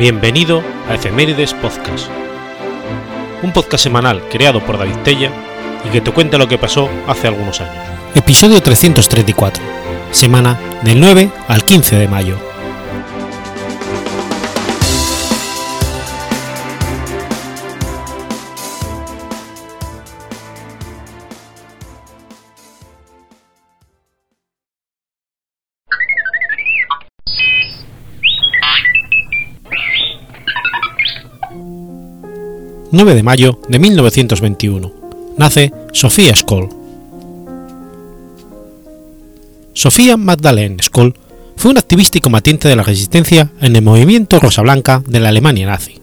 Bienvenido a Efemérides Podcast, un podcast semanal creado por David Tella y que te cuenta lo que pasó hace algunos años. Episodio 334, semana del 9 al 15 de mayo. 9 de mayo de 1921. Nace Sofía Skoll. Sofía Magdalene Skoll fue una activista y combatiente de la resistencia en el movimiento Rosa Blanca de la Alemania nazi.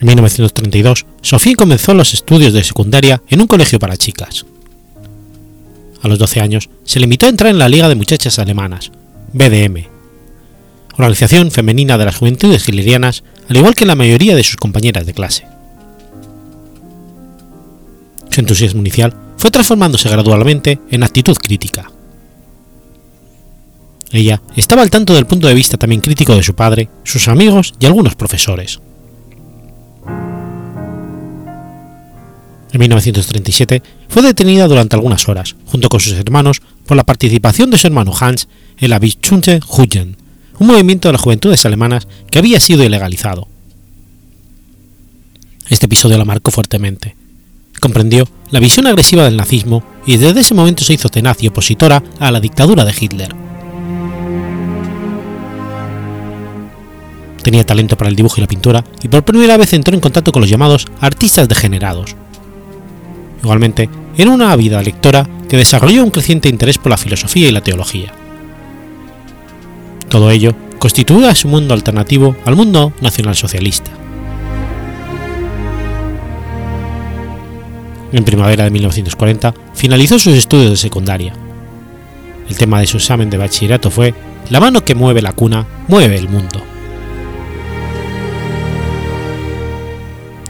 En 1932, Sofía comenzó los estudios de secundaria en un colegio para chicas. A los 12 años, se limitó a entrar en la Liga de Muchachas Alemanas, BDM, organización femenina de las juventudes hilerianas, al igual que la mayoría de sus compañeras de clase. Su entusiasmo inicial fue transformándose gradualmente en actitud crítica. Ella estaba al tanto del punto de vista también crítico de su padre, sus amigos y algunos profesores. En 1937 fue detenida durante algunas horas, junto con sus hermanos, por la participación de su hermano Hans en la Bischunte Jugend, un movimiento de las juventudes alemanas que había sido ilegalizado. Este episodio la marcó fuertemente. Comprendió la visión agresiva del nazismo y desde ese momento se hizo tenaz y opositora a la dictadura de Hitler. Tenía talento para el dibujo y la pintura y por primera vez entró en contacto con los llamados artistas degenerados. Igualmente, era una ávida lectora que desarrolló un creciente interés por la filosofía y la teología. Todo ello constituía su mundo alternativo al mundo nacionalsocialista. En primavera de 1940 finalizó sus estudios de secundaria. El tema de su examen de bachillerato fue La mano que mueve la cuna, mueve el mundo.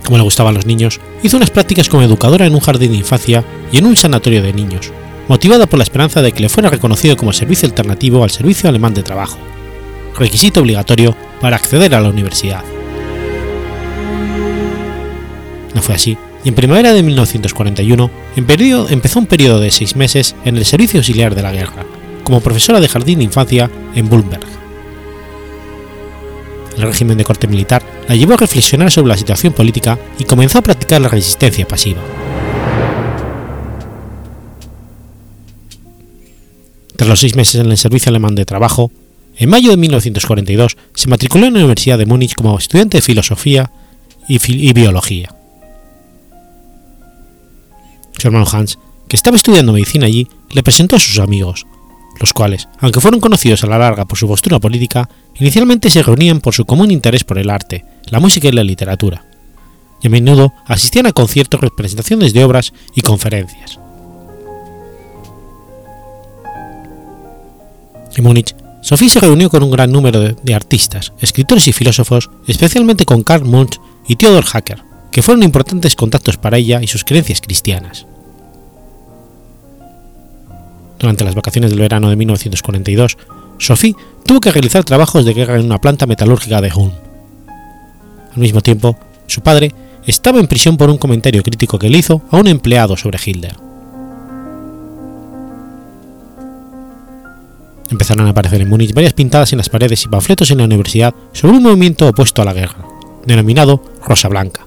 Como le gustaban los niños, hizo unas prácticas como educadora en un jardín de infancia y en un sanatorio de niños, motivada por la esperanza de que le fuera reconocido como servicio alternativo al servicio alemán de trabajo, requisito obligatorio para acceder a la universidad. No fue así, y en primavera de 1941 empezó un periodo de seis meses en el servicio auxiliar de la guerra, como profesora de jardín de infancia en Bullenberg. El régimen de corte militar la llevó a reflexionar sobre la situación política y comenzó a practicar la resistencia pasiva. Tras los seis meses en el servicio alemán de trabajo, en mayo de 1942 se matriculó en la Universidad de Múnich como estudiante de filosofía y, biología. Su hermano Hans, que estaba estudiando medicina allí, le presentó a sus amigos, los cuales, aunque fueron conocidos a la larga por su postura política, inicialmente se reunían por su común interés por el arte, la música y la literatura, y a menudo asistían a conciertos, representaciones de obras y conferencias. En Múnich, Sophie se reunió con un gran número de, artistas, escritores y filósofos, especialmente con Karl Munch y Theodor Hacker, que fueron importantes contactos para ella y sus creencias cristianas. Durante las vacaciones del verano de 1942, Sophie tuvo que realizar trabajos de guerra en una planta metalúrgica de Ulm. Al mismo tiempo, su padre estaba en prisión por un comentario crítico que le hizo a un empleado sobre Hitler. Empezaron a aparecer en Múnich varias pintadas en las paredes y panfletos en la universidad sobre un movimiento opuesto a la guerra, denominado Rosa Blanca.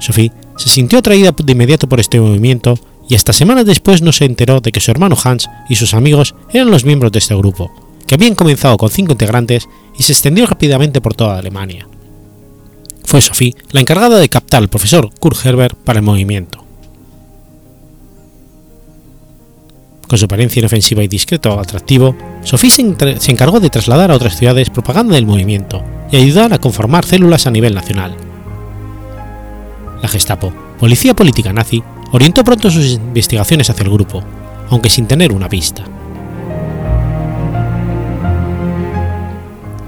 Sophie se sintió atraída de inmediato por este movimiento y hasta semanas después no se enteró de que su hermano Hans y sus amigos eran los miembros de este grupo, que habían comenzado con cinco integrantes y se extendió rápidamente por toda Alemania. Fue Sophie la encargada de captar al profesor Kurt Herbert para el movimiento. Con su apariencia inofensiva y discreto atractivo, Sophie se, encargó de trasladar a otras ciudades propaganda del movimiento y ayudar a conformar células a nivel nacional. La Gestapo, policía política nazi, orientó pronto sus investigaciones hacia el grupo, aunque sin tener una pista.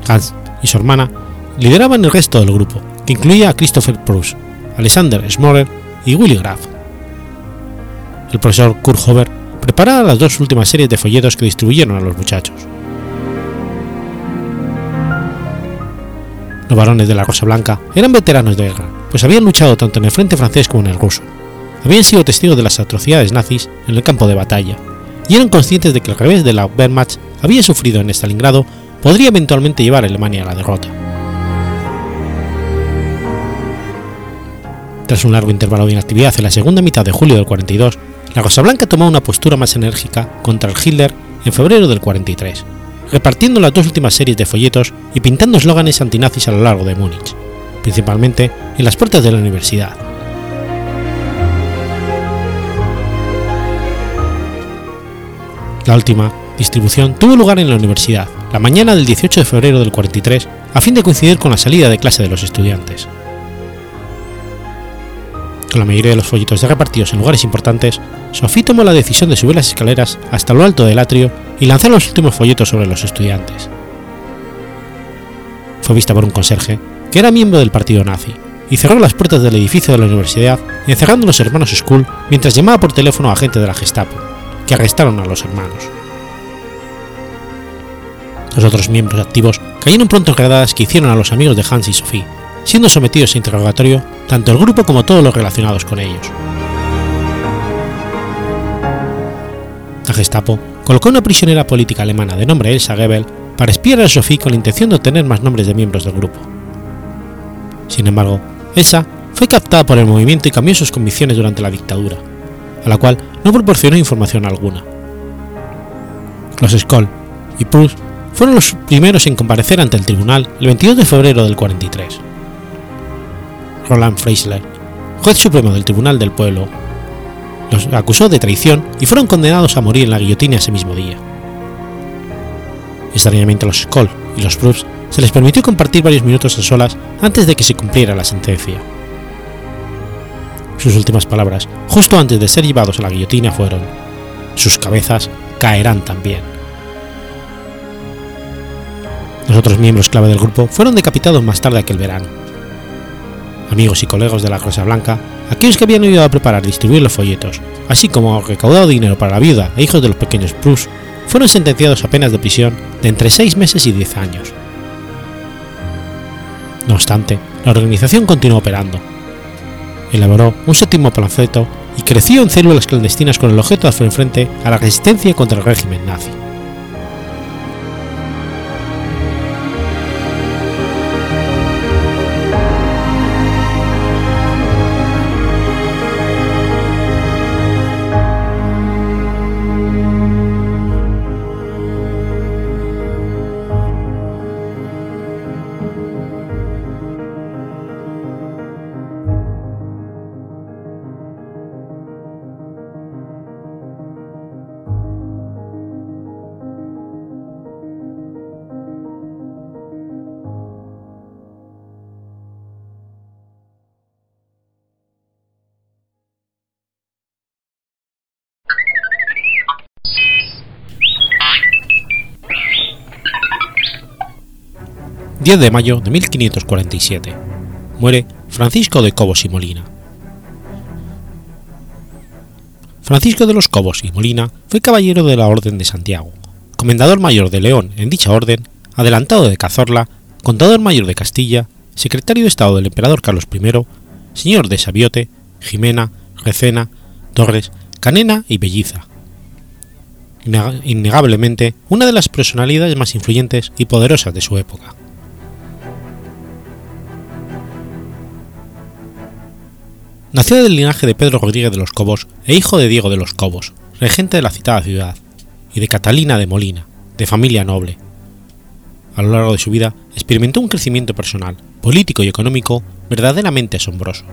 Hans y su hermana lideraban el resto del grupo, que incluía a Christopher Proust, Alexander Schmoller y Willy Graf. El profesor Kurt Hover preparara las dos últimas series de folletos que distribuyeron a los muchachos. Los varones de la Rosa Blanca eran veteranos de guerra, pues habían luchado tanto en el frente francés como en el ruso. Habían sido testigos de las atrocidades nazis en el campo de batalla y eran conscientes de que el revés de la Wehrmacht había sufrido en Stalingrado podría eventualmente llevar a Alemania a la derrota. Tras un largo intervalo de inactividad en la segunda mitad de julio del 42, la Rosa Blanca tomó una postura más enérgica contra el Hitler en febrero del 43, repartiendo las dos últimas series de folletos y pintando eslóganes antinazis a lo largo de Múnich, principalmente en las puertas de la universidad. La última distribución tuvo lugar en la universidad la mañana del 18 de febrero del 43 a fin de coincidir con la salida de clase de los estudiantes. La mayoría de los folletos ya repartidos en lugares importantes, Sophie tomó la decisión de subir las escaleras hasta lo alto del atrio y lanzar los últimos folletos sobre los estudiantes. Fue vista por un conserje, que era miembro del partido nazi, y cerró las puertas del edificio de la universidad, encerrando a los hermanos Skull mientras llamaba por teléfono a agentes de la Gestapo, que arrestaron a los hermanos. Los otros miembros activos cayeron pronto en redadas que hicieron a los amigos de Hans y Sophie, siendo sometidos a interrogatorio tanto el grupo como todos los relacionados con ellos. La Gestapo colocó una prisionera política alemana de nombre Elsa Goebbels para espiar a Sophie con la intención de obtener más nombres de miembros del grupo. Sin embargo, Elsa fue captada por el movimiento y cambió sus convicciones durante la dictadura, a la cual no proporcionó información alguna. Los Skoll y Proust fueron los primeros en comparecer ante el tribunal el 22 de febrero del 43. Roland Freisler, juez supremo del Tribunal del Pueblo, los acusó de traición y fueron condenados a morir en la guillotina ese mismo día. Extrañamente a los Skoll y los Proust se les permitió compartir varios minutos a solas antes de que se cumpliera la sentencia. Sus últimas palabras, justo antes de ser llevados a la guillotina, fueron: Sus cabezas caerán también. Los otros miembros clave del grupo fueron decapitados más tarde aquel verano. Amigos y colegas de la Rosa Blanca, aquellos que habían ayudado a preparar y distribuir los folletos, así como recaudado dinero para la viuda e hijos de los pequeños Prus, fueron sentenciados a penas de prisión de entre 6 meses y 10 años. No obstante, la organización continuó operando. Elaboró un séptimo panfleto y creció en células clandestinas con el objeto de hacer frente a la resistencia contra el régimen nazi. 10 de mayo de 1547. Muere Francisco de Cobos y Molina. Francisco de los Cobos y Molina fue caballero de la Orden de Santiago, comendador mayor de León en dicha orden, adelantado de Cazorla, contador mayor de Castilla, secretario de Estado del emperador Carlos I, señor de Sabiote, Jimena, Recena, Torres, Canena y Belliza. Innegablemente una de las personalidades más influyentes y poderosas de su época. Nació del linaje de Pedro Rodríguez de los Cobos e hijo de Diego de los Cobos, regente de la citada ciudad, y de Catalina de Molina, de familia noble. A lo largo de su vida experimentó un crecimiento personal, político y económico verdaderamente asombroso.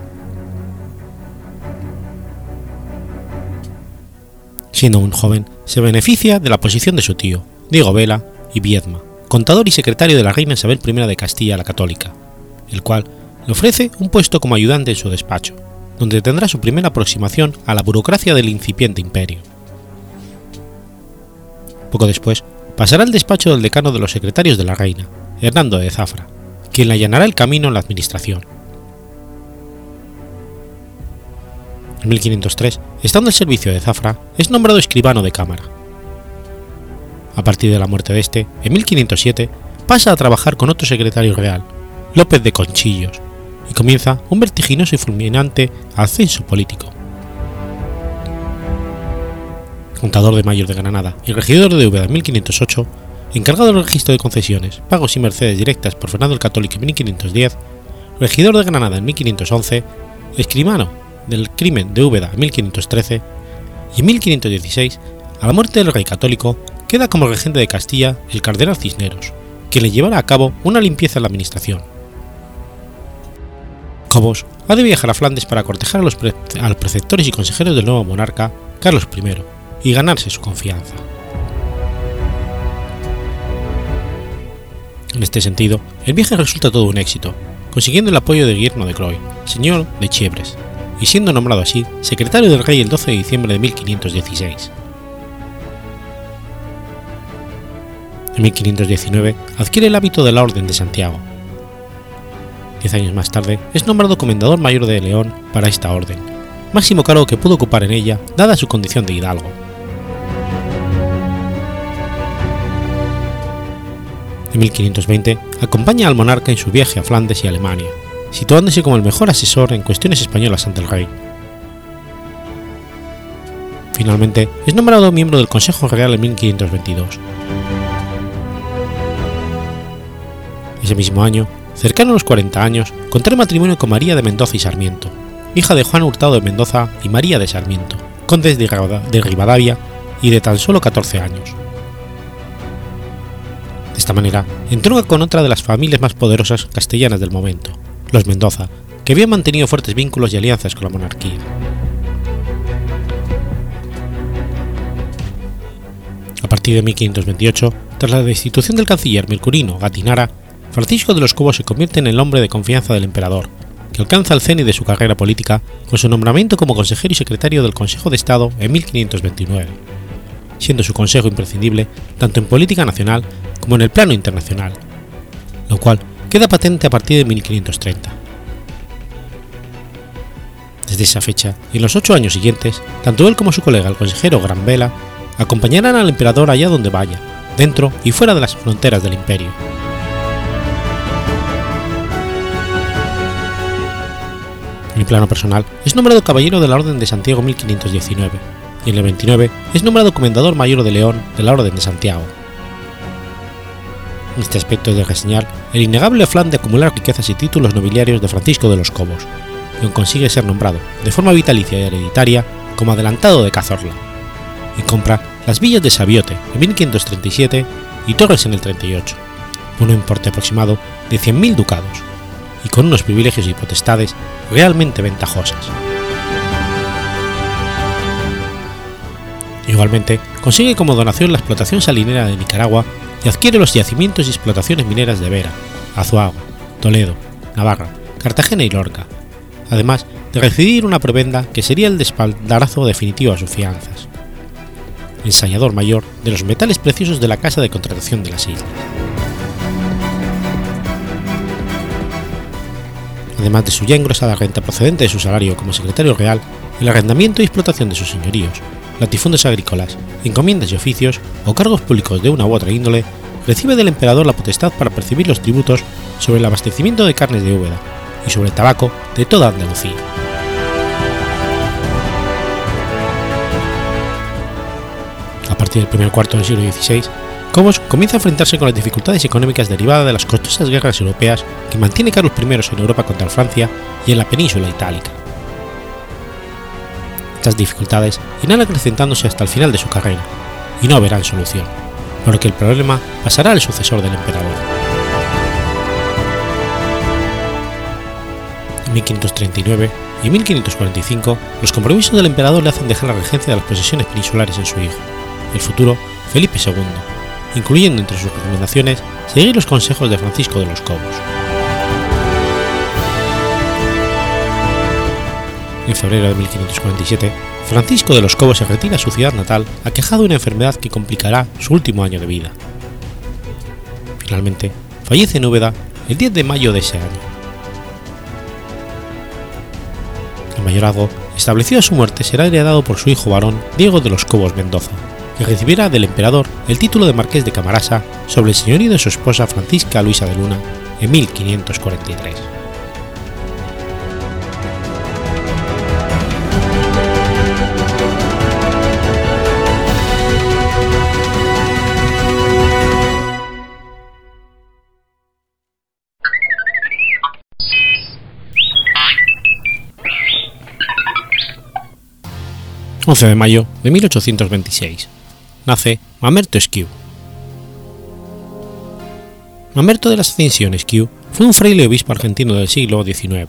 Siendo un joven, se beneficia de la posición de su tío, Diego Vela y Viedma, contador y secretario de la reina Isabel I de Castilla la Católica, el cual le ofrece un puesto como ayudante en su despacho, donde tendrá su primera aproximación a la burocracia del incipiente imperio. Poco después, pasará al despacho del decano de los secretarios de la reina, Hernando de Zafra, quien le allanará el camino en la administración. En 1503, estando al servicio de Zafra, es nombrado escribano de cámara. A partir de la muerte de este, en 1507, pasa a trabajar con otro secretario real, López de Conchillos, y comienza un vertiginoso y fulminante ascenso político. Contador de Mayor de Granada y regidor de Úbeda en 1508, encargado del registro de concesiones, pagos y mercedes directas por Fernando el Católico en 1510, regidor de Granada en 1511, escribano del crimen de Úbeda en 1513, y en 1516, a la muerte del rey católico, queda como regente de Castilla el cardenal Cisneros, que le llevará a cabo una limpieza en la administración. Cobos ha de viajar a Flandes para cortejar a los, pre a los preceptores y consejeros del nuevo monarca, Carlos I, y ganarse su confianza. En este sentido, el viaje resulta todo un éxito, consiguiendo el apoyo de Guillermo de Croy, señor de Chiebres, y siendo nombrado así secretario del rey el 12 de diciembre de 1516. En 1519 adquiere el hábito de la Orden de Santiago. Diez años más tarde es nombrado comendador mayor de León para esta orden, máximo cargo que pudo ocupar en ella dada su condición de hidalgo. En 1520 acompaña al monarca en su viaje a Flandes y Alemania, situándose como el mejor asesor en cuestiones españolas ante el rey. Finalmente es nombrado miembro del Consejo Real en 1522. Ese mismo año, cercano a los 40 años, contrae matrimonio con María de Mendoza y Sarmiento, hija de Juan Hurtado de Mendoza y María de Sarmiento, condes de Rivadavia y de tan solo 14 años. De esta manera, entronca con otra de las familias más poderosas castellanas del momento, los Mendoza, que habían mantenido fuertes vínculos y alianzas con la monarquía. A partir de 1528, tras la destitución del canciller Mercurino Gatinara, Francisco de los Cobos se convierte en el hombre de confianza del emperador, que alcanza el cenit de su carrera política con su nombramiento como consejero y secretario del Consejo de Estado en 1529, siendo su consejo imprescindible tanto en política nacional como en el plano internacional, lo cual queda patente a partir de 1530. Desde esa fecha y en los ocho años siguientes, tanto él como su colega el consejero Gran Vela acompañarán al emperador allá donde vaya, dentro y fuera de las fronteras del imperio. En el plano personal, es nombrado caballero de la Orden de Santiago 1519 y en el 29 es nombrado comendador mayor de León de la Orden de Santiago. En este aspecto es de reseñar el innegable afán de acumular riquezas y títulos nobiliarios de Francisco de los Cobos, quien consigue ser nombrado, de forma vitalicia y hereditaria, como adelantado de Cazorla, y compra las villas de Sabiote en 1537 y Torres en el 38, por un importe aproximado de 100.000 ducados, y con unos privilegios y potestades realmente ventajosas. Igualmente, consigue como donación la explotación salinera de Nicaragua y adquiere los yacimientos y explotaciones mineras de Vera, Azuaga, Toledo, Navarra, Cartagena y Lorca, además de recibir una prebenda que sería el despaldarazo definitivo a sus fianzas. Ensayador mayor de los metales preciosos de la Casa de Contratación de las Islas. Además de su ya engrosada renta procedente de su salario como secretario real, el arrendamiento y explotación de sus señoríos, latifundios agrícolas, encomiendas y oficios o cargos públicos de una u otra índole, recibe del emperador la potestad para percibir los tributos sobre el abastecimiento de carnes de Úbeda y sobre el tabaco de toda Andalucía. A partir del primer cuarto del siglo XVI, Cobos comienza a enfrentarse con las dificultades económicas derivadas de las costosas guerras europeas que mantiene Carlos I en Europa contra Francia y en la península itálica. Estas dificultades irán acrecentándose hasta el final de su carrera y no verán solución, por lo que el problema pasará al sucesor del emperador. En 1539 y 1545, los compromisos del emperador le hacen dejar la regencia de las posesiones peninsulares en su hijo, el futuro Felipe II, incluyendo entre sus recomendaciones seguir los consejos de Francisco de los Cobos. En febrero de 1547, Francisco de los Cobos se retira a su ciudad natal aquejado de una enfermedad que complicará su último año de vida. Finalmente, fallece en Úbeda el 10 de mayo de ese año. El mayorazgo, establecido a su muerte, será heredado por su hijo varón Diego de los Cobos Mendoza, que recibirá del emperador el título de marqués de Camarasa sobre el señorío de su esposa Francisca Luisa de Luna en 1543. 11 de mayo de 1826. Nace Mamerto Esquiu. Mamerto de la Ascensión Esquiu fue un fraile obispo argentino del siglo XIX,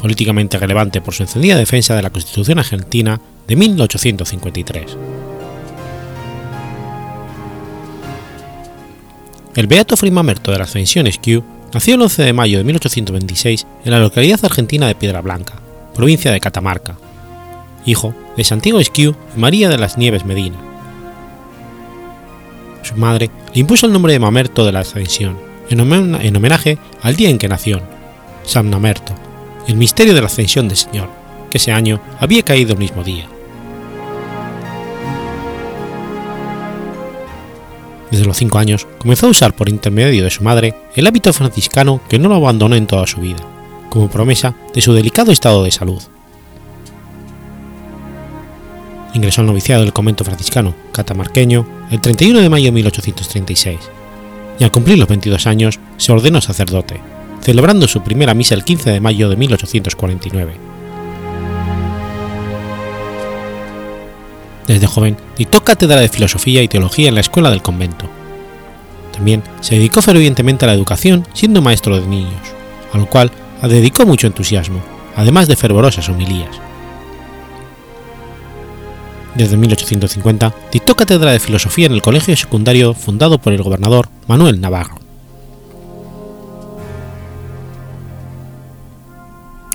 políticamente relevante por su encendida defensa de la Constitución argentina de 1853. El beato Fray Mamerto de la Ascensión Esquiu nació el 11 de mayo de 1826 en la localidad argentina de Piedra Blanca, provincia de Catamarca, hijo de Santiago Esquiu y María de las Nieves Medina. Su madre le impuso el nombre de Mamerto de la Ascensión, en homenaje al día en que nació, San Mamerto, el misterio de la ascensión del Señor, que ese año había caído el mismo día. Desde los cinco años comenzó a usar por intermedio de su madre el hábito franciscano que no lo abandonó en toda su vida, como promesa de su delicado estado de salud ingresó al noviciado del convento franciscano catamarqueño el 31 de mayo de 1836, y al cumplir los 22 años se ordenó sacerdote, celebrando su primera misa el 15 de mayo de 1849. Desde joven dictó cátedra de filosofía y teología en la escuela del convento. También se dedicó fervientemente a la educación siendo maestro de niños, a lo cual dedicó mucho entusiasmo, además de fervorosas homilías desde 1850 dictó cátedra de filosofía en el colegio secundario fundado por el gobernador Manuel Navarro.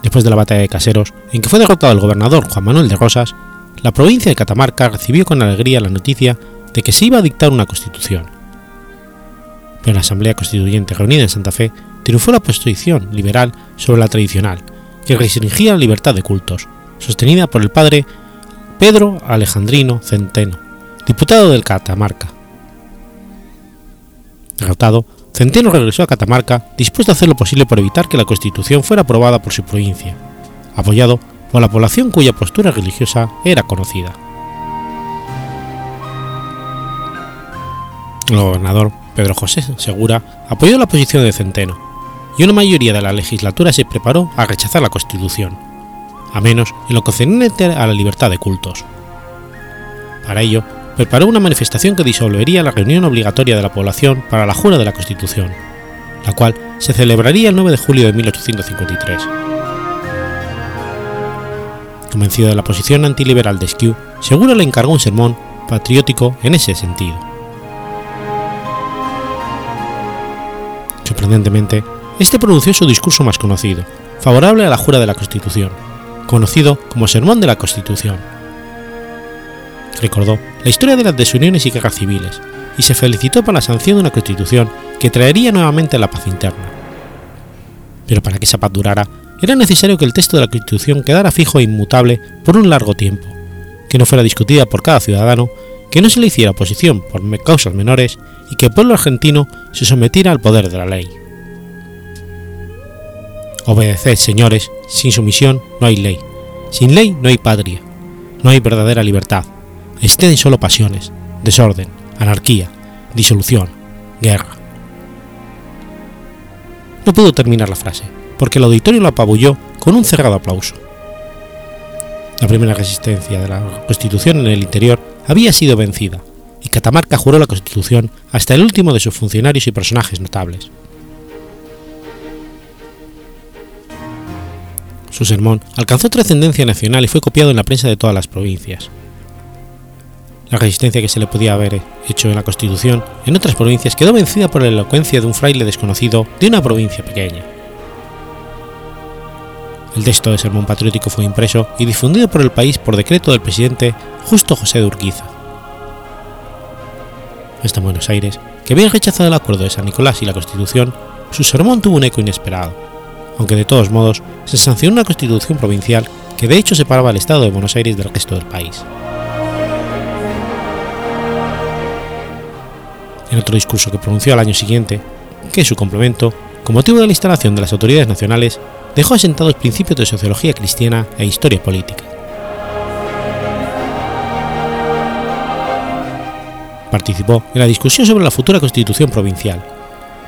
Después de la batalla de Caseros, en que fue derrotado el gobernador Juan Manuel de Rosas, la provincia de Catamarca recibió con alegría la noticia de que se iba a dictar una constitución. Pero la Asamblea Constituyente reunida en Santa Fe triunfó la posición liberal sobre la tradicional, que restringía la libertad de cultos, sostenida por el padre Pedro Alejandrino Centeno, diputado del Catamarca. Derrotado, Centeno regresó a Catamarca dispuesto a hacer lo posible por evitar que la Constitución fuera aprobada por su provincia, apoyado por la población cuya postura religiosa era conocida. El gobernador Pedro José Segura apoyó la posición de Centeno, y una mayoría de la legislatura se preparó a rechazar la Constitución a menos en lo concerniente a la libertad de cultos. Para ello, preparó una manifestación que disolvería la reunión obligatoria de la población para la jura de la Constitución, la cual se celebraría el 9 de julio de 1853. Convencido de la posición antiliberal de Skew, Seguro le encargó un sermón patriótico en ese sentido. Sorprendentemente, este pronunció su discurso más conocido, favorable a la jura de la Constitución, conocido como Sermón de la Constitución. Recordó la historia de las desuniones y guerras civiles y se felicitó por la sanción de una constitución que traería nuevamente la paz interna. Pero para que esa paz durara, era necesario que el texto de la Constitución quedara fijo e inmutable por un largo tiempo, que no fuera discutida por cada ciudadano, que no se le hiciera oposición por causas menores y que el pueblo argentino se sometiera al poder de la ley. Obedeced, señores, sin sumisión no hay ley, sin ley no hay patria, no hay verdadera libertad, estén solo pasiones, desorden, anarquía, disolución, guerra. No pudo terminar la frase, porque el auditorio lo apabulló con un cerrado aplauso. La primera resistencia de la Constitución en el interior había sido vencida, y Catamarca juró la Constitución hasta el último de sus funcionarios y personajes notables. Su sermón alcanzó trascendencia nacional y fue copiado en la prensa de todas las provincias. La resistencia que se le podía haber hecho en la Constitución en otras provincias quedó vencida por la elocuencia de un fraile desconocido de una provincia pequeña. El texto del sermón patriótico fue impreso y difundido por el país por decreto del presidente Justo José de Urquiza. Hasta Buenos Aires, que había rechazado el acuerdo de San Nicolás y la Constitución, su sermón tuvo un eco inesperado aunque de todos modos se sancionó una constitución provincial que de hecho separaba al Estado de Buenos Aires del resto del país. En otro discurso que pronunció al año siguiente, que es su complemento, con motivo de la instalación de las autoridades nacionales, dejó asentados principios de sociología cristiana e historia política. Participó en la discusión sobre la futura constitución provincial,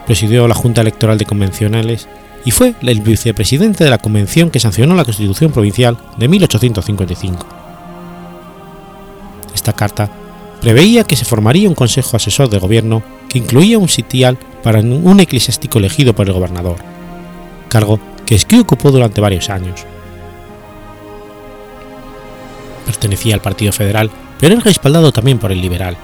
presidió la Junta Electoral de Convencionales y fue el vicepresidente de la convención que sancionó la Constitución Provincial de 1855. Esta carta preveía que se formaría un consejo asesor de gobierno que incluía un sitial para un eclesiástico elegido por el gobernador, cargo que Esquí ocupó durante varios años. Pertenecía al Partido Federal, pero era respaldado también por el liberal.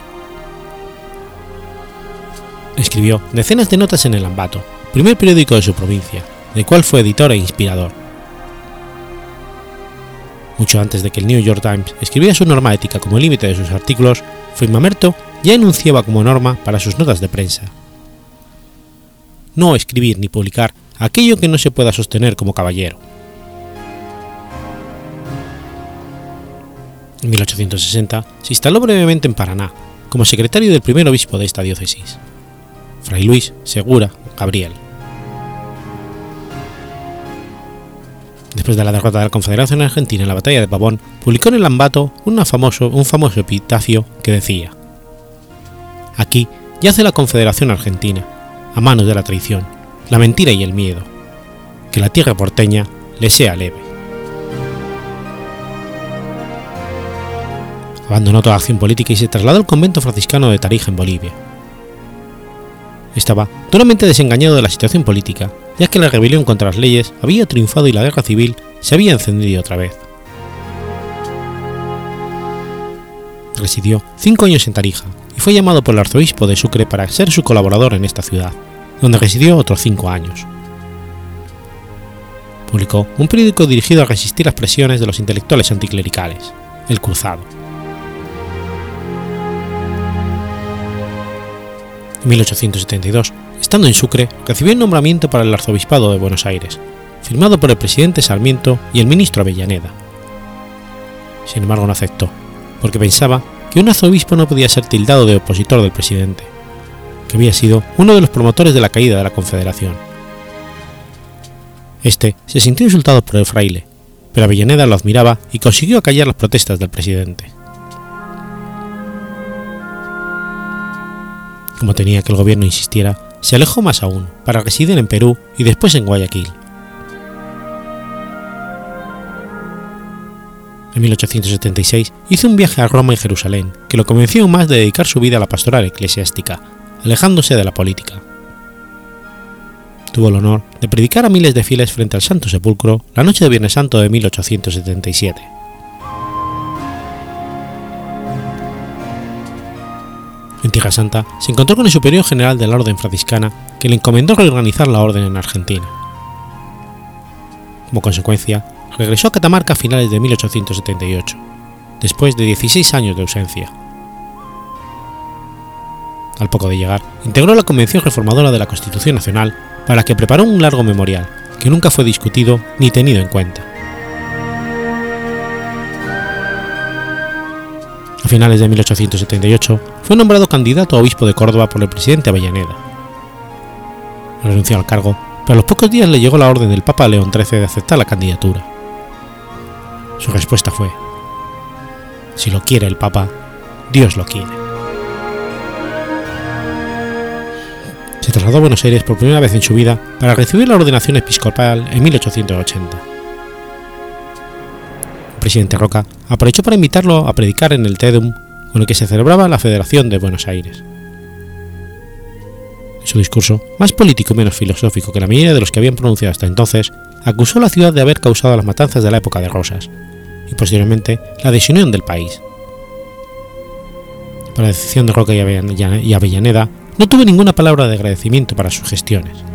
Escribió decenas de notas en el Ambato, primer periódico de su provincia, del cual fue editor e inspirador. Mucho antes de que el New York Times escribiera su norma ética como límite de sus artículos, Mamerto ya enunciaba como norma para sus notas de prensa. No escribir ni publicar aquello que no se pueda sostener como caballero. En 1860 se instaló brevemente en Paraná como secretario del primer obispo de esta diócesis, Fray Luis Segura Gabriel. Después de la derrota de la Confederación Argentina en la batalla de Pavón, publicó en el Ambato famoso, un famoso epitafio que decía: Aquí yace la Confederación Argentina, a manos de la traición, la mentira y el miedo. Que la tierra porteña le sea leve. Abandonó toda acción política y se trasladó al convento franciscano de Tarija en Bolivia. Estaba totalmente desengañado de la situación política ya que la rebelión contra las leyes había triunfado y la guerra civil se había encendido otra vez. Residió cinco años en Tarija y fue llamado por el arzobispo de Sucre para ser su colaborador en esta ciudad, donde residió otros cinco años. Publicó un periódico dirigido a resistir las presiones de los intelectuales anticlericales, El Cruzado. En 1872 Estando en Sucre, recibió el nombramiento para el arzobispado de Buenos Aires, firmado por el presidente Sarmiento y el ministro Avellaneda. Sin embargo, no aceptó, porque pensaba que un arzobispo no podía ser tildado de opositor del presidente, que había sido uno de los promotores de la caída de la Confederación. Este se sintió insultado por el fraile, pero Avellaneda lo admiraba y consiguió acallar las protestas del presidente. Como tenía que el gobierno insistiera, se alejó más aún para residir en Perú y después en Guayaquil. En 1876 hizo un viaje a Roma y Jerusalén que lo convenció más de dedicar su vida a la pastoral eclesiástica, alejándose de la política. Tuvo el honor de predicar a miles de fieles frente al Santo Sepulcro la noche de Viernes Santo de 1877. En Tierra Santa se encontró con el superior general de la Orden franciscana que le encomendó reorganizar la orden en Argentina. Como consecuencia, regresó a Catamarca a finales de 1878, después de 16 años de ausencia. Al poco de llegar, integró la Convención Reformadora de la Constitución Nacional para la que preparó un largo memorial, que nunca fue discutido ni tenido en cuenta. A finales de 1878 fue nombrado candidato a obispo de Córdoba por el presidente Avellaneda. Renunció al cargo, pero a los pocos días le llegó la orden del Papa León XIII de aceptar la candidatura. Su respuesta fue, si lo quiere el Papa, Dios lo quiere. Se trasladó a Buenos Aires por primera vez en su vida para recibir la ordenación episcopal en 1880 presidente Roca aprovechó para invitarlo a predicar en el Tedum con el que se celebraba la Federación de Buenos Aires. Su discurso, más político y menos filosófico que la mayoría de los que habían pronunciado hasta entonces, acusó a la ciudad de haber causado las matanzas de la época de Rosas y posteriormente la desunión del país. Para la decisión de Roca y Avellaneda, no tuvo ninguna palabra de agradecimiento para sus gestiones.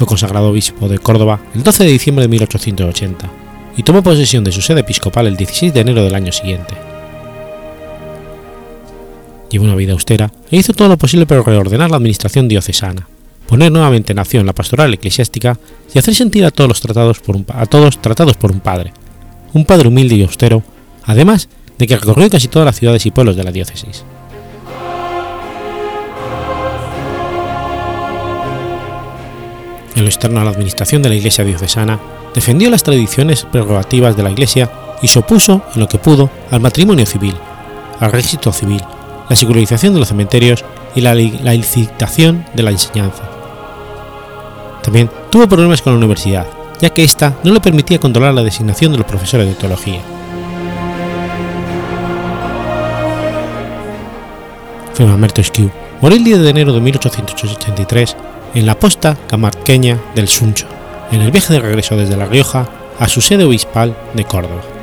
Fue consagrado obispo de Córdoba el 12 de diciembre de 1880 y tomó posesión de su sede episcopal el 16 de enero del año siguiente. Llevó una vida austera e hizo todo lo posible para reordenar la administración diocesana, poner nuevamente en acción la pastoral eclesiástica y hacer sentir a todos los tratados por un, a todos tratados por un padre, un padre humilde y austero, además de que recorrió casi todas las ciudades y pueblos de la diócesis. En lo externo a la administración de la Iglesia diocesana, defendió las tradiciones prerrogativas de la Iglesia y se opuso en lo que pudo al matrimonio civil, al registro civil, la secularización de los cementerios y la licitación de la enseñanza. También tuvo problemas con la universidad, ya que ésta no le permitía controlar la designación de los profesores de teología. Firma Mertesquieu murió el 10 de enero de 1883 en la posta camarqueña del Suncho, en el viaje de regreso desde La Rioja a su sede obispal de Córdoba.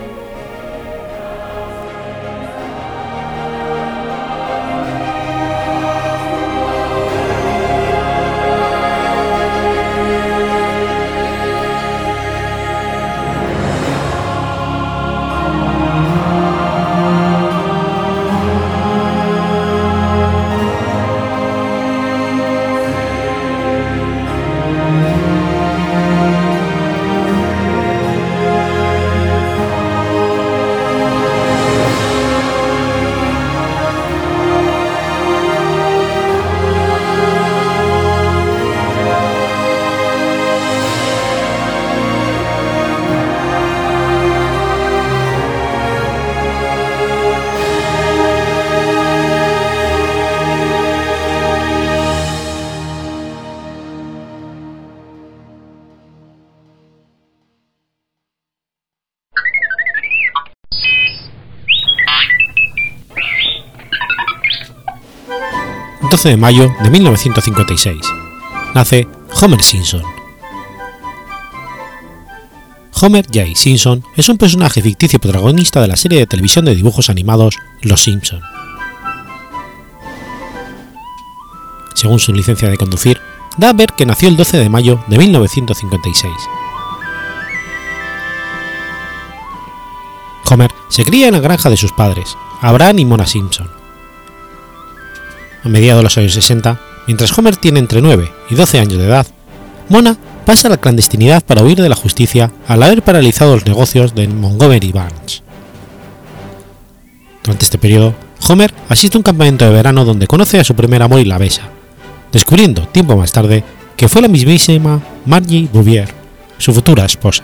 12 de mayo de 1956. Nace Homer Simpson. Homer J. Simpson es un personaje ficticio protagonista de la serie de televisión de dibujos animados Los Simpson. Según su licencia de conducir, da a ver que nació el 12 de mayo de 1956. Homer se cría en la granja de sus padres, Abraham y Mona Simpson a mediados de los años 60, mientras Homer tiene entre 9 y 12 años de edad, Mona pasa a la clandestinidad para huir de la justicia al haber paralizado los negocios de Montgomery Barnes. Durante este periodo, Homer asiste a un campamento de verano donde conoce a su primer amor y la besa, descubriendo tiempo más tarde que fue la mismísima Margie Bouvier, su futura esposa.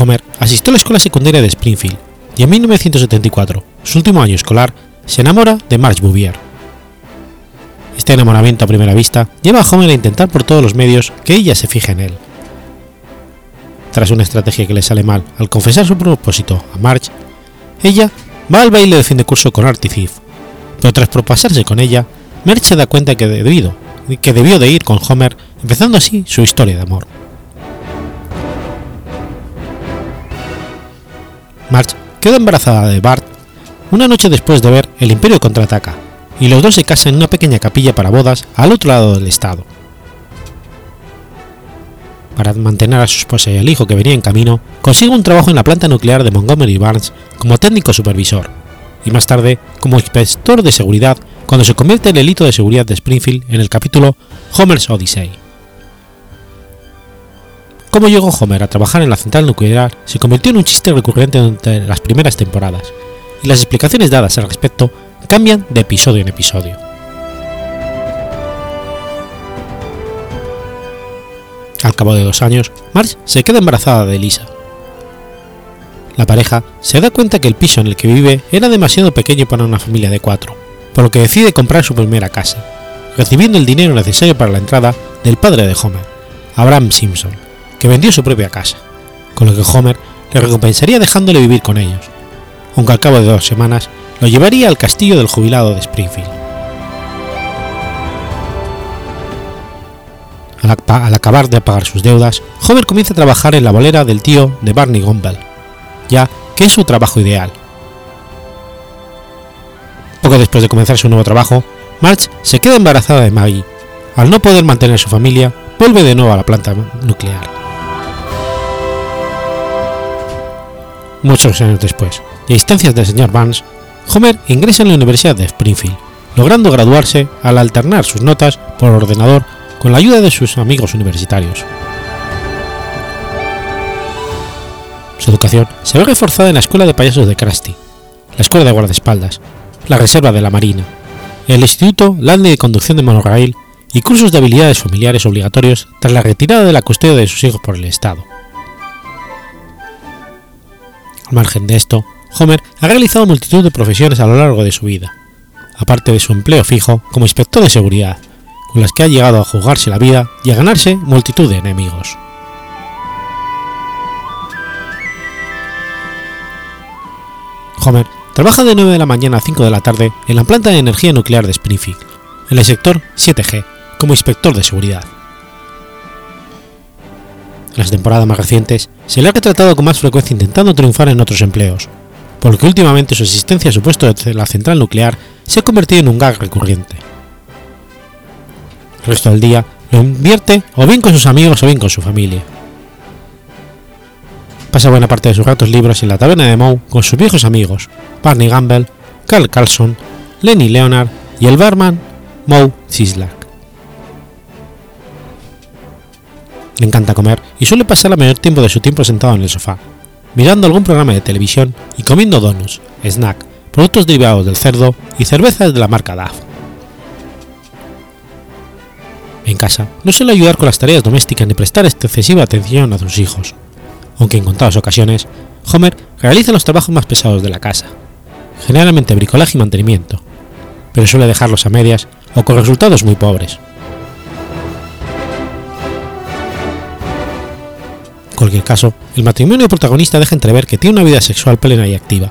Homer asistió a la escuela secundaria de Springfield y en 1974, su último año escolar, se enamora de Marge Bouvier. Este enamoramiento a primera vista lleva a Homer a intentar por todos los medios que ella se fije en él. Tras una estrategia que le sale mal al confesar su propósito a Marge, ella va al baile de fin de curso con Artie Thief, pero tras propasarse con ella, Marge se da cuenta que, debido, que debió de ir con Homer, empezando así su historia de amor. Marge queda embarazada de Bart una noche después de ver El Imperio contraataca, y los dos se casan en una pequeña capilla para bodas al otro lado del estado. Para mantener a su esposa y al hijo que venía en camino, consigue un trabajo en la planta nuclear de Montgomery Barnes como técnico supervisor, y más tarde como inspector de seguridad cuando se convierte en el hito de seguridad de Springfield en el capítulo Homer's Odyssey. Cómo llegó Homer a trabajar en la central nuclear se convirtió en un chiste recurrente durante las primeras temporadas, y las explicaciones dadas al respecto cambian de episodio en episodio. Al cabo de dos años, Marge se queda embarazada de Lisa. La pareja se da cuenta que el piso en el que vive era demasiado pequeño para una familia de cuatro, por lo que decide comprar su primera casa, recibiendo el dinero necesario para la entrada del padre de Homer, Abraham Simpson, que vendió su propia casa, con lo que Homer le recompensaría dejándole vivir con ellos, aunque al cabo de dos semanas lo llevaría al castillo del jubilado de Springfield. Al, acabar de pagar sus deudas, Homer comienza a trabajar en la bolera del tío de Barney Gumble, ya que es su trabajo ideal. Poco después de comenzar su nuevo trabajo, Marge se queda embarazada de Maggie. Al no poder mantener su familia, vuelve de nuevo a la planta nuclear. Muchos años después, y a instancias del señor Barnes, Homer ingresa en la Universidad de Springfield, logrando graduarse al alternar sus notas por ordenador con la ayuda de sus amigos universitarios. Su educación se ve reforzada en la Escuela de Payasos de Krusty, la Escuela de Guardaespaldas, la Reserva de la Marina, el Instituto Landry de Conducción de Monorail y cursos de habilidades familiares obligatorios tras la retirada de la custodia de sus hijos por el Estado. Al margen de esto, Homer ha realizado multitud de profesiones a lo largo de su vida, aparte de su empleo fijo como inspector de seguridad, con las que ha llegado a jugarse la vida y a ganarse multitud de enemigos. Homer trabaja de 9 de la mañana a 5 de la tarde en la planta de energía nuclear de Springfield, en el sector 7G, como inspector de seguridad. Las temporadas más recientes se le ha retratado con más frecuencia intentando triunfar en otros empleos, por lo que últimamente su existencia a su puesto de la central nuclear se ha convertido en un gag recurrente. El resto del día lo invierte o bien con sus amigos o bien con su familia. Pasa buena parte de sus ratos libres en la taberna de Moe con sus viejos amigos, Barney Gamble, Carl Carlson, Lenny Leonard y el barman Moe Sislak. Le encanta comer y suele pasar la mayor tiempo de su tiempo sentado en el sofá, mirando algún programa de televisión y comiendo donuts, snack, productos derivados del cerdo y cervezas de la marca DAF. En casa no suele ayudar con las tareas domésticas ni prestar excesiva atención a sus hijos, aunque en contadas ocasiones Homer realiza los trabajos más pesados de la casa, generalmente bricolaje y mantenimiento, pero suele dejarlos a medias o con resultados muy pobres. Cualquier caso, el matrimonio protagonista deja entrever que tiene una vida sexual plena y activa,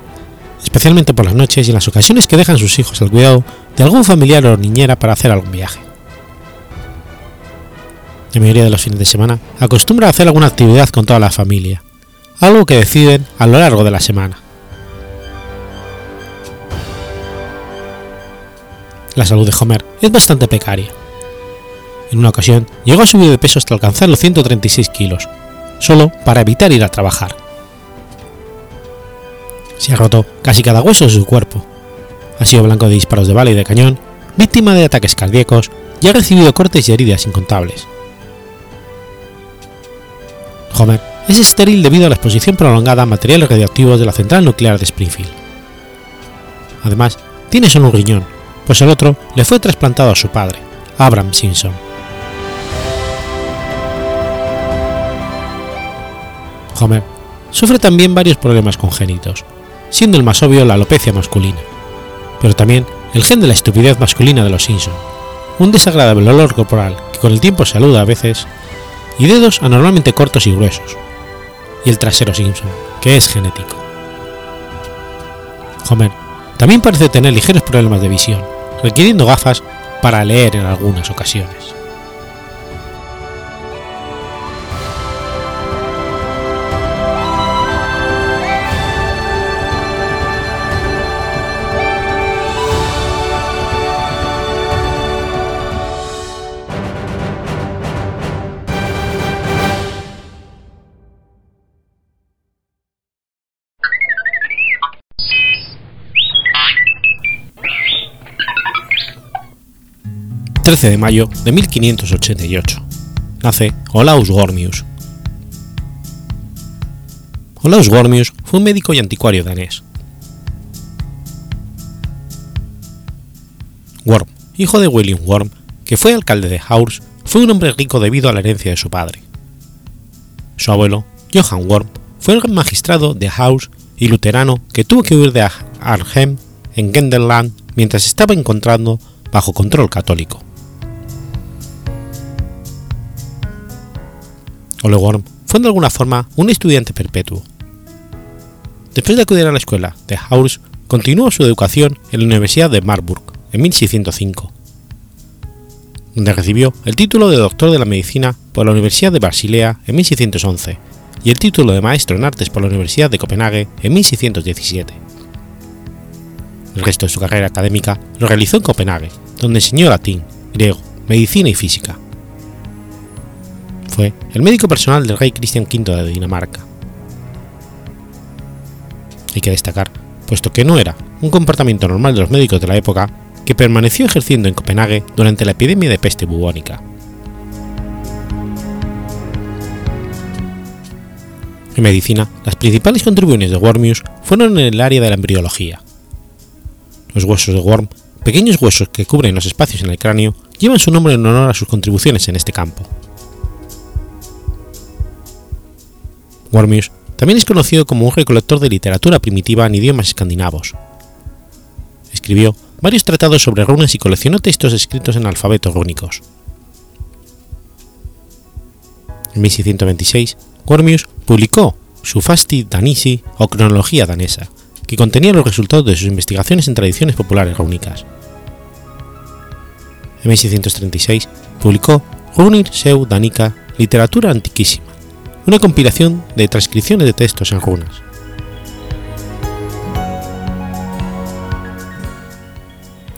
especialmente por las noches y en las ocasiones que dejan sus hijos al cuidado de algún familiar o niñera para hacer algún viaje. La mayoría de los fines de semana acostumbra a hacer alguna actividad con toda la familia, algo que deciden a lo largo de la semana. La salud de Homer es bastante precaria. En una ocasión llegó a subir de peso hasta alcanzar los 136 kilos, solo para evitar ir a trabajar. Se ha roto casi cada hueso de su cuerpo. Ha sido blanco de disparos de bala y de cañón, víctima de ataques cardíacos y ha recibido cortes y heridas incontables. Homer es estéril debido a la exposición prolongada a materiales radioactivos de la central nuclear de Springfield. Además, tiene solo un riñón, pues el otro le fue trasplantado a su padre, Abraham Simpson. Homer sufre también varios problemas congénitos, siendo el más obvio la alopecia masculina, pero también el gen de la estupidez masculina de los Simpson, un desagradable olor corporal que con el tiempo se aluda a veces, y dedos anormalmente cortos y gruesos, y el trasero Simpson, que es genético. Homer también parece tener ligeros problemas de visión, requiriendo gafas para leer en algunas ocasiones. 13 de mayo de 1588. Nace Olaus Gormius. Olaus Gormius fue un médico y anticuario danés. Worm, hijo de William Worm, que fue alcalde de Haurs, fue un hombre rico debido a la herencia de su padre. Su abuelo, Johann Worm, fue el magistrado de Haurs y luterano que tuvo que huir de Arnhem en Genderland mientras estaba encontrando bajo control católico. Ole Worm fue de alguna forma un estudiante perpetuo. Después de acudir a la escuela de Haus, continuó su educación en la Universidad de Marburg en 1605, donde recibió el título de doctor de la medicina por la Universidad de Basilea en 1611 y el título de maestro en artes por la Universidad de Copenhague en 1617. El resto de su carrera académica lo realizó en Copenhague, donde enseñó latín, griego, medicina y física fue el médico personal del rey Cristian V de Dinamarca. Hay que destacar, puesto que no era un comportamiento normal de los médicos de la época, que permaneció ejerciendo en Copenhague durante la epidemia de peste bubónica. En medicina, las principales contribuciones de Wormius fueron en el área de la embriología. Los huesos de Worm pequeños huesos que cubren los espacios en el cráneo llevan su nombre en honor a sus contribuciones en este campo. Wormius también es conocido como un recolector de literatura primitiva en idiomas escandinavos. Escribió varios tratados sobre runas y coleccionó textos escritos en alfabetos rúnicos. En 1626, Wormius publicó su Fasti Danisi o Cronología danesa, que contenía los resultados de sus investigaciones en tradiciones populares rúnicas. En 1636 publicó Runir Seu Danica Literatura Antiquísima, una compilación de transcripciones de textos en runas.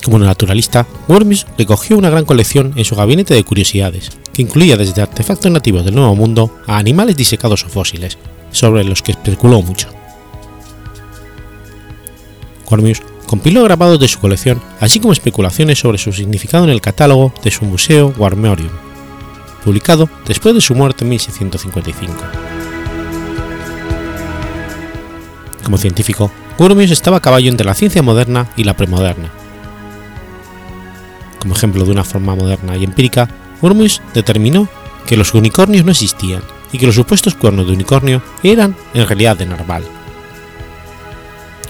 Como naturalista, Wormius recogió una gran colección en su gabinete de curiosidades, que incluía desde artefactos nativos del Nuevo Mundo a animales disecados o fósiles, sobre los que especuló mucho. Wormius compiló grabados de su colección, así como especulaciones sobre su significado en el catálogo de su museo Warmorium, publicado después de su muerte en 1655. Como científico, Wormius estaba a caballo entre la ciencia moderna y la premoderna. Como ejemplo de una forma moderna y empírica, Wormius determinó que los unicornios no existían y que los supuestos cuernos de unicornio eran en realidad de narval.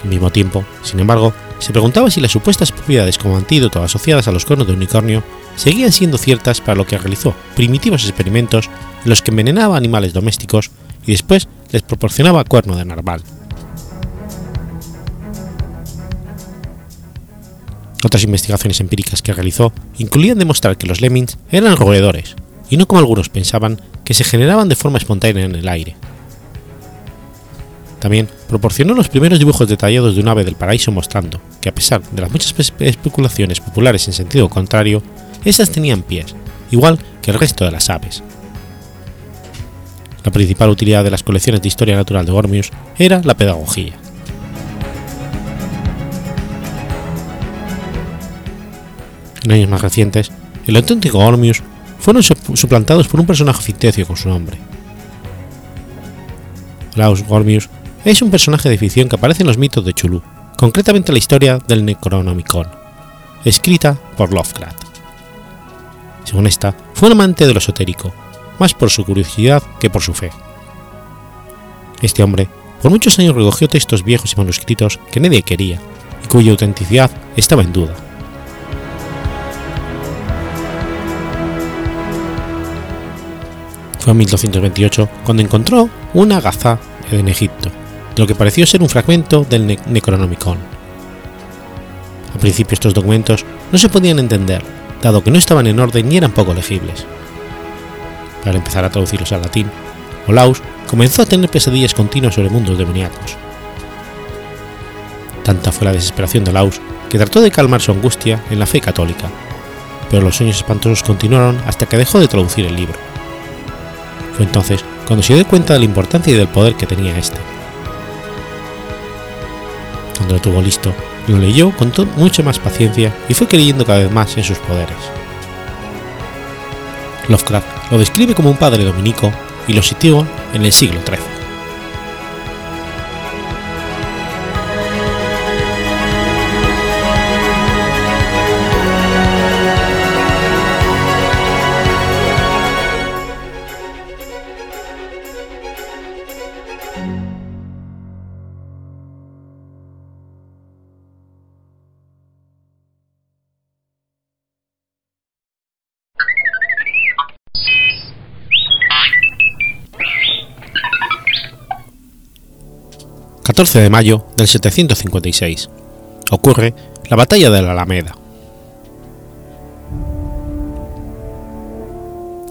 Al mismo tiempo, sin embargo, se preguntaba si las supuestas propiedades como antídoto asociadas a los cuernos de unicornio seguían siendo ciertas para lo que realizó primitivos experimentos en los que envenenaba animales domésticos y después les proporcionaba cuerno de narval. Otras investigaciones empíricas que realizó incluían demostrar que los lemmings eran roedores, y no como algunos pensaban, que se generaban de forma espontánea en el aire. También proporcionó los primeros dibujos detallados de un ave del paraíso mostrando que a pesar de las muchas especulaciones populares en sentido contrario, esas tenían pies, igual que el resto de las aves. La principal utilidad de las colecciones de historia natural de Gormius era la pedagogía. En años más recientes, el auténtico Ormius fueron suplantados por un personaje ficticio con su nombre. Laus Gormius es un personaje de ficción que aparece en los mitos de Chulu, concretamente la historia del Necronomicon, escrita por Lovecraft. Según esta, fue un amante de lo esotérico, más por su curiosidad que por su fe. Este hombre, por muchos años recogió textos viejos y manuscritos que nadie quería y cuya autenticidad estaba en duda Fue en 1228 cuando encontró una gaza en Egipto, de lo que pareció ser un fragmento del Necronomicon. Al principio estos documentos no se podían entender, dado que no estaban en orden ni eran poco legibles. Para empezar a traducirlos al latín, Olaus comenzó a tener pesadillas continuas sobre mundos demoníacos. Tanta fue la desesperación de Olaus que trató de calmar su angustia en la fe católica, pero los sueños espantosos continuaron hasta que dejó de traducir el libro. Fue entonces cuando se dio cuenta de la importancia y del poder que tenía este. Cuando lo tuvo listo, lo leyó con mucha más paciencia y fue creyendo cada vez más en sus poderes. Lovecraft lo describe como un padre dominico y lo sitúa en el siglo XIII. 14 de mayo del 756. Ocurre la Batalla de la Alameda.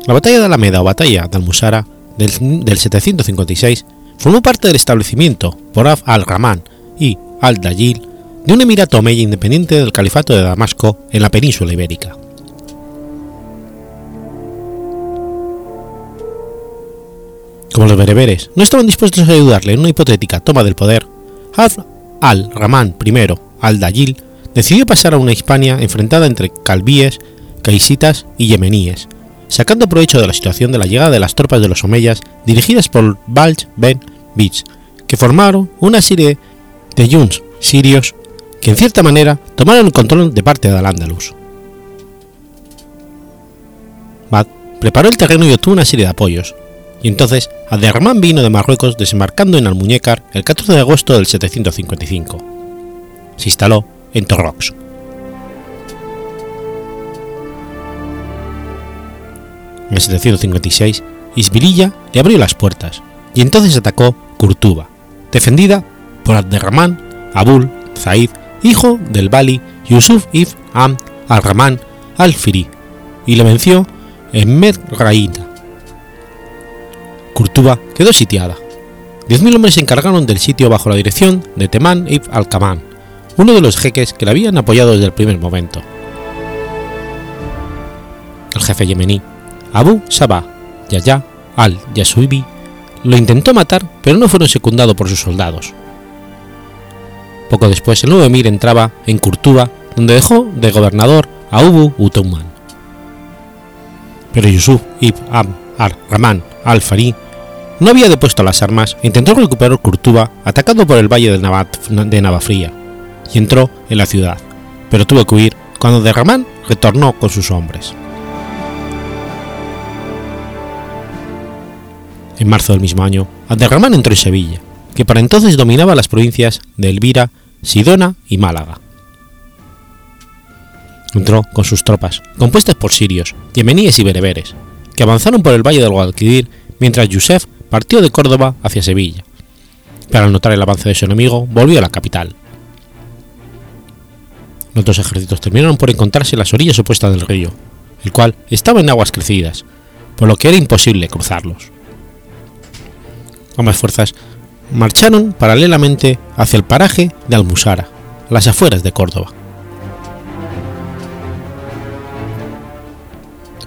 La Batalla de Alameda o Batalla de Almusara del, 756 formó parte del establecimiento por al-Rahman y al-Dayil de un emirato omeya independiente del califato de Damasco en la península ibérica. Como los bereberes. No estaban dispuestos a ayudarle en una hipotética toma del poder, Hafn al-Rahman I al-Dayil decidió pasar a una Hispania enfrentada entre calvíes, caisitas y yemeníes, sacando provecho de la situación de la llegada de las tropas de los omeyas dirigidas por Balj ben Bich, que formaron una serie de yuns sirios que en cierta manera tomaron el control de parte de Al-Ándalus. Preparó el terreno y obtuvo una serie de apoyos, y entonces Abderramán vino de Marruecos desembarcando en Almuñécar el 14 de agosto del 755. Se instaló en Torrox. En el 756, Isbililla le abrió las puertas, y entonces atacó Kurtuba, defendida por Abderramán Abul Zaid, hijo del Bali Yusuf ibn Am al-Rahman al-Firi, y le venció en Medraína. Kurtuba quedó sitiada. 10.000 hombres se encargaron del sitio bajo la dirección de Temán ibn al-Kaman, uno de los jeques que le habían apoyado desde el primer momento. El jefe yemení, Abu Sabah Yaya al-Yasuibi, lo intentó matar, pero no fueron secundados por sus soldados. Poco después, el nuevo emir entraba en Kurtuba, donde dejó de gobernador a Ubu Utumman. Pero Yusuf ibn Am ar-Rahman al-Fari no había depuesto las armas e intentó recuperar Kurtuba atacando por el valle de, Navafría y entró en la ciudad, pero tuvo que huir cuando de Rahman retornó con sus hombres. En marzo del mismo año, Abderramán entró en Sevilla, que para entonces dominaba las provincias de Elvira, Sidona y Málaga. Entró con sus tropas, compuestas por sirios, yemeníes y bereberes, que avanzaron por el valle del Guadalquivir mientras Yusef partió de Córdoba hacia Sevilla, pero al notar el avance de su enemigo volvió a la capital. Los dos ejércitos terminaron por encontrarse en las orillas opuestas del río, el cual estaba en aguas crecidas, por lo que era imposible cruzarlos. Ambas fuerzas marcharon paralelamente hacia el paraje de Almusara, las afueras de Córdoba.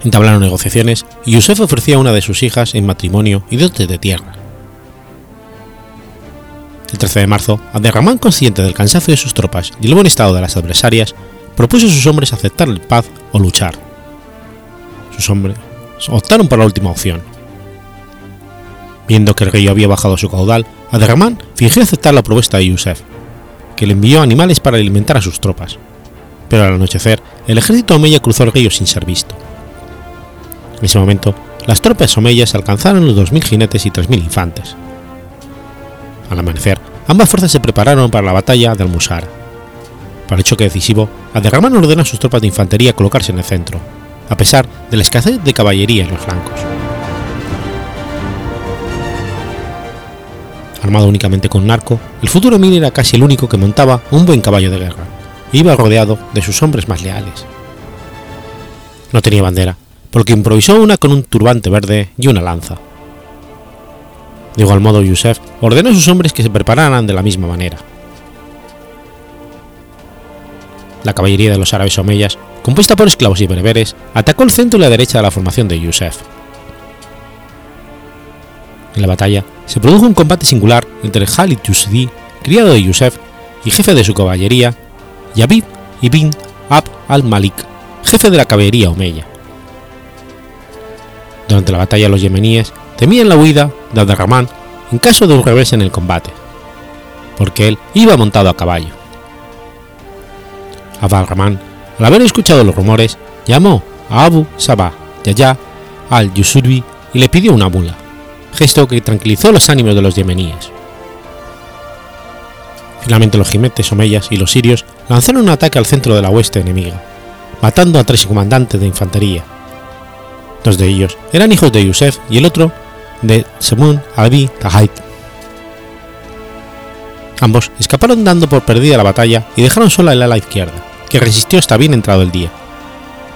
Entablaron negociaciones y Yusef ofrecía una de sus hijas en matrimonio y dotes de tierra. El 13 de marzo, Abderramán, consciente del cansancio de sus tropas y el buen estado de las adversarias, propuso a sus hombres aceptar el paz o luchar. Sus hombres optaron por la última opción Viendo que el río había bajado su caudal, Abderramán fingió aceptar la propuesta de Yusef, que le envió animales para alimentar a sus tropas. Pero al anochecer, el ejército omeya cruzó el río sin ser visto. En ese momento, las tropas omeyas alcanzaron los 2.000 jinetes y 3.000 infantes. Al amanecer, ambas fuerzas se prepararon para la batalla de Almusara. Para el choque decisivo, Abderramán ordenó a sus tropas de infantería colocarse en el centro, a pesar de la escasez de caballería en los flancos. armado únicamente con un arco, el futuro emir era casi el único que montaba un buen caballo de guerra, e iba rodeado de sus hombres más leales. No tenía bandera, porque improvisó una con un turbante verde y una lanza. De igual modo, Yusef ordenó a sus hombres que se prepararan de la misma manera. La caballería de los árabes omeyas, compuesta por esclavos y bereberes, atacó el centro y la derecha de la formación de Yusef. En la batalla se produjo un combate singular entre Khalid Yusdi, criado de Yusef y jefe de su caballería, y Abid ibn Ab al-Malik, jefe de la caballería omeya. Durante la batalla los yemeníes temían la huida de Abderrahman en caso de un revés en el combate, porque él iba montado a caballo. Abderrahman, al haber escuchado los rumores, llamó a Abu Sabah Yaya al-Yusurbi y le pidió una mula gesto que tranquilizó los ánimos de los yemeníes. Finalmente los jimetes omeyas y los sirios lanzaron un ataque al centro de la hueste enemiga, matando a tres comandantes de infantería. Dos de ellos eran hijos de Yusef y el otro de Semun Abi Tahait. Ambos escaparon dando por perdida la batalla y dejaron sola el ala izquierda, que resistió hasta bien entrado el día.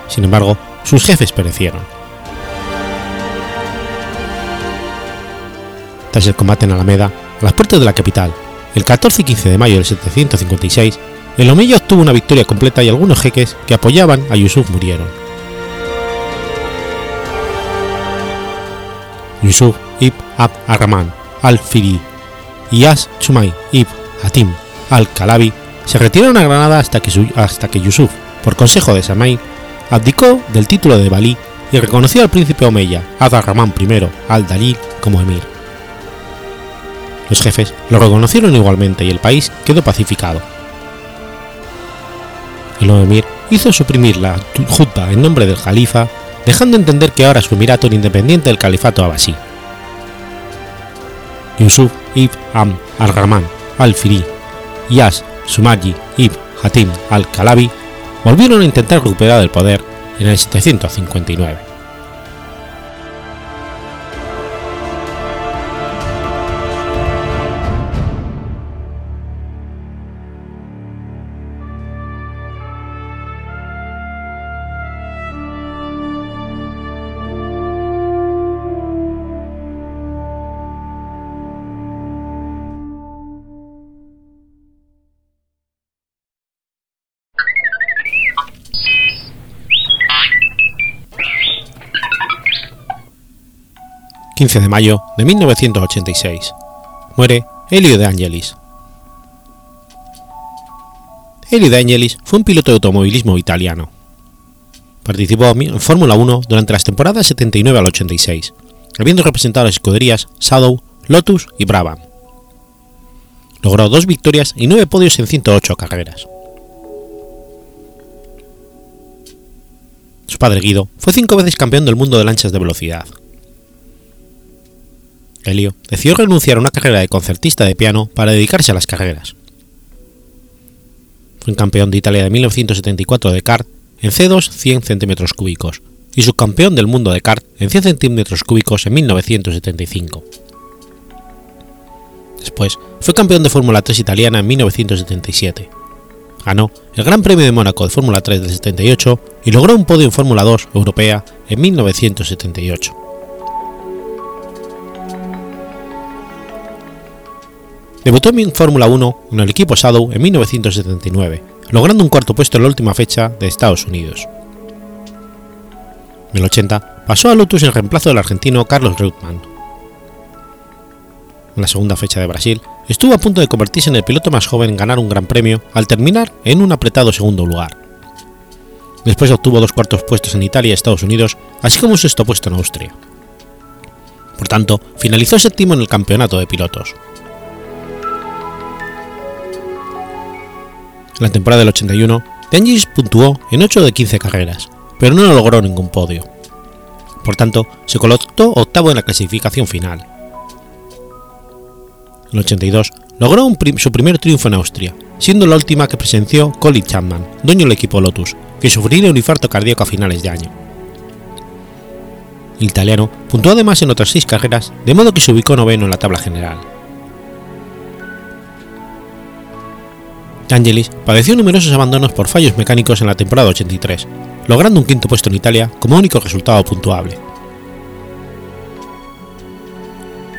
Sin embargo, sus jefes perecieron. Tras el combate en Alameda, a las puertas de la capital, el 14 y 15 de mayo del 756, el Omeya obtuvo una victoria completa y algunos jeques que apoyaban a Yusuf murieron. Yusuf ibn Ab Arrahman al-Firi y As Chumay ibn Hatim al-Kalabi se retiraron a Granada hasta que, hasta que Yusuf, por consejo de Samay, abdicó del título de Balí y reconoció al príncipe Omeya, Ad Arrahman I al-Dalil, como emir. Los jefes lo reconocieron igualmente y el país quedó pacificado. El nuevo emir hizo suprimir la jutba en nombre del califa, dejando entender que ahora su emirato era independiente del califato abasí. Yusuf ibn Am al-Rahman al-Firi y As ibn Hatim al-Kalabi volvieron a intentar recuperar el poder en el 759. 15 de mayo de 1986. Muere Elio de Angelis. Elio de Angelis fue un piloto de automovilismo italiano. Participó en Fórmula 1 durante las temporadas 79 al 86, habiendo representado a las escuderías Shadow, Lotus y Brabham. Logró dos victorias y nueve podios en 108 carreras. Su padre Guido fue cinco veces campeón del mundo de lanchas de velocidad. Helio decidió renunciar a una carrera de concertista de piano para dedicarse a las carreras. Fue campeón de Italia de 1974 de kart en C2 100 centímetros cúbicos y subcampeón del mundo de kart en 100 centímetros cúbicos en 1975. Después fue campeón de Fórmula 3 italiana en 1977. Ganó el Gran Premio de Mónaco de Fórmula 3 del 78 y logró un podio en Fórmula 2 europea en 1978. Debutó en Fórmula 1 en el equipo Shadow en 1979, logrando un cuarto puesto en la última fecha de Estados Unidos. En el 80 pasó a Lotus en reemplazo del argentino Carlos Reutemann. En la segunda fecha de Brasil, estuvo a punto de convertirse en el piloto más joven en ganar un gran premio al terminar en un apretado segundo lugar. Después obtuvo dos cuartos puestos en Italia y Estados Unidos, así como un sexto puesto en Austria. Por tanto, finalizó séptimo en el campeonato de pilotos. En la temporada del 81, De puntuó en 8 de 15 carreras, pero no logró ningún podio. Por tanto, se colocó octavo en la clasificación final. En el 82, logró su primer triunfo en Austria, siendo la última que presenció Colin Chapman, dueño del equipo Lotus, que sufriría un infarto cardíaco a finales de año. El italiano puntuó además en otras seis carreras, de modo que se ubicó noveno en la tabla general. Angelis padeció numerosos abandonos por fallos mecánicos en la temporada 83, logrando un quinto puesto en Italia como único resultado puntuable.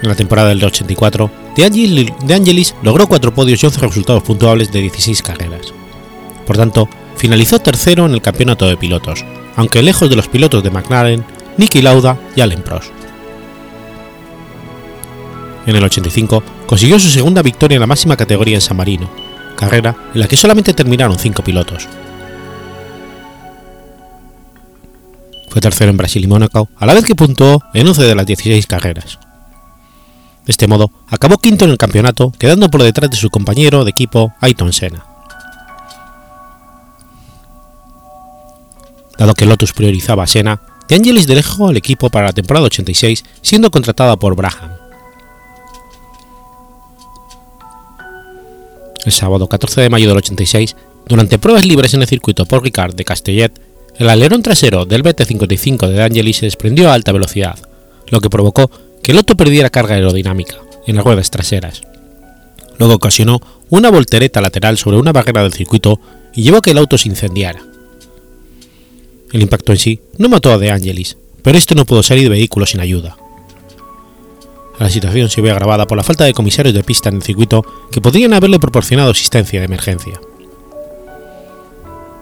En la temporada del 84, De Angelis, logró cuatro podios y 11 resultados puntuables de 16 carreras. Por tanto, finalizó tercero en el campeonato de pilotos, aunque lejos de los pilotos de McLaren, Nicky Lauda y Alain Prost. En el 85 consiguió su segunda victoria en la máxima categoría en San Marino, carrera en la que solamente terminaron cinco pilotos. Fue tercero en Brasil y Mónaco, a la vez que puntuó en 11 de las 16 carreras. De este modo, acabó quinto en el campeonato, quedando por detrás de su compañero de equipo Ayton Senna. Dado que Lotus priorizaba a Senna, De Angelis dejó el equipo para la temporada 86, siendo contratada por Braham. El sábado 14 de mayo del 86, durante pruebas libres en el circuito Paul Ricard de Castellet, el alerón trasero del BT-55 de Angelis se desprendió a alta velocidad, lo que provocó que el auto perdiera carga aerodinámica en las ruedas traseras. Luego ocasionó una voltereta lateral sobre una barrera del circuito y llevó a que el auto se incendiara. El impacto en sí no mató a De Angelis, pero esto no pudo salir de vehículo sin ayuda. La situación se ve agravada por la falta de comisarios de pista en el circuito que podrían haberle proporcionado asistencia de emergencia.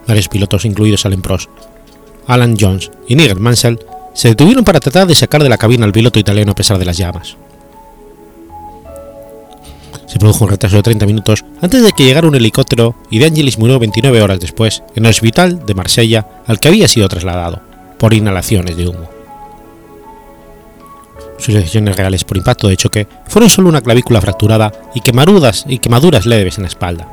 Varios pilotos, incluidos Alan Prost, Alan Jones y Nigel Mansell, se detuvieron para tratar de sacar de la cabina al piloto italiano a pesar de las llamas. Se produjo un retraso de 30 minutos antes de que llegara un helicóptero y De Angelis murió 29 horas después en el hospital de Marsella al que había sido trasladado, por inhalaciones de humo. Sus lesiones reales por impacto de choque fueron solo una clavícula fracturada y quemaduras, y quemaduras leves en la espalda.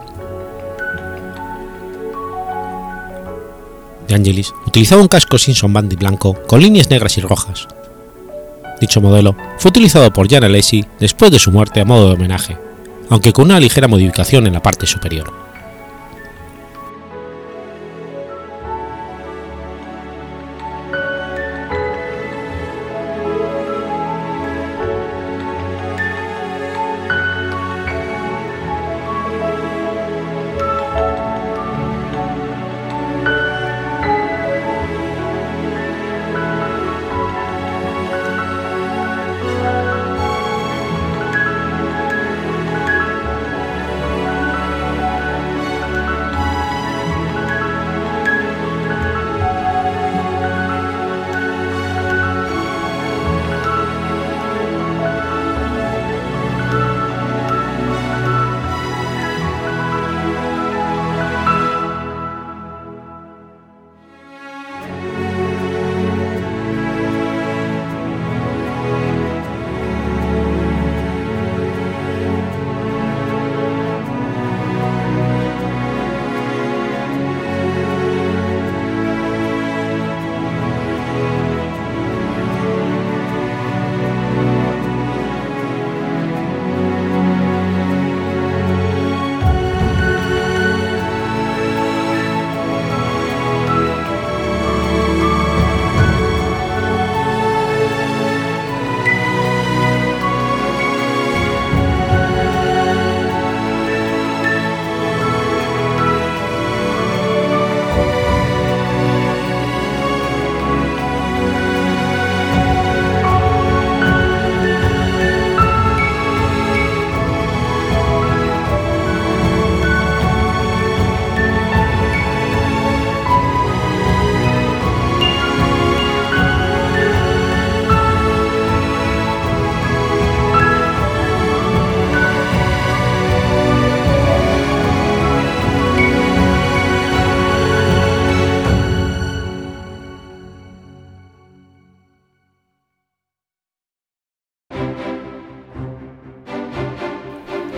De Angelis utilizaba un casco Simpson Bandy blanco con líneas negras y rojas. Dicho modelo fue utilizado por Jan Alesi después de su muerte a modo de homenaje, aunque con una ligera modificación en la parte superior.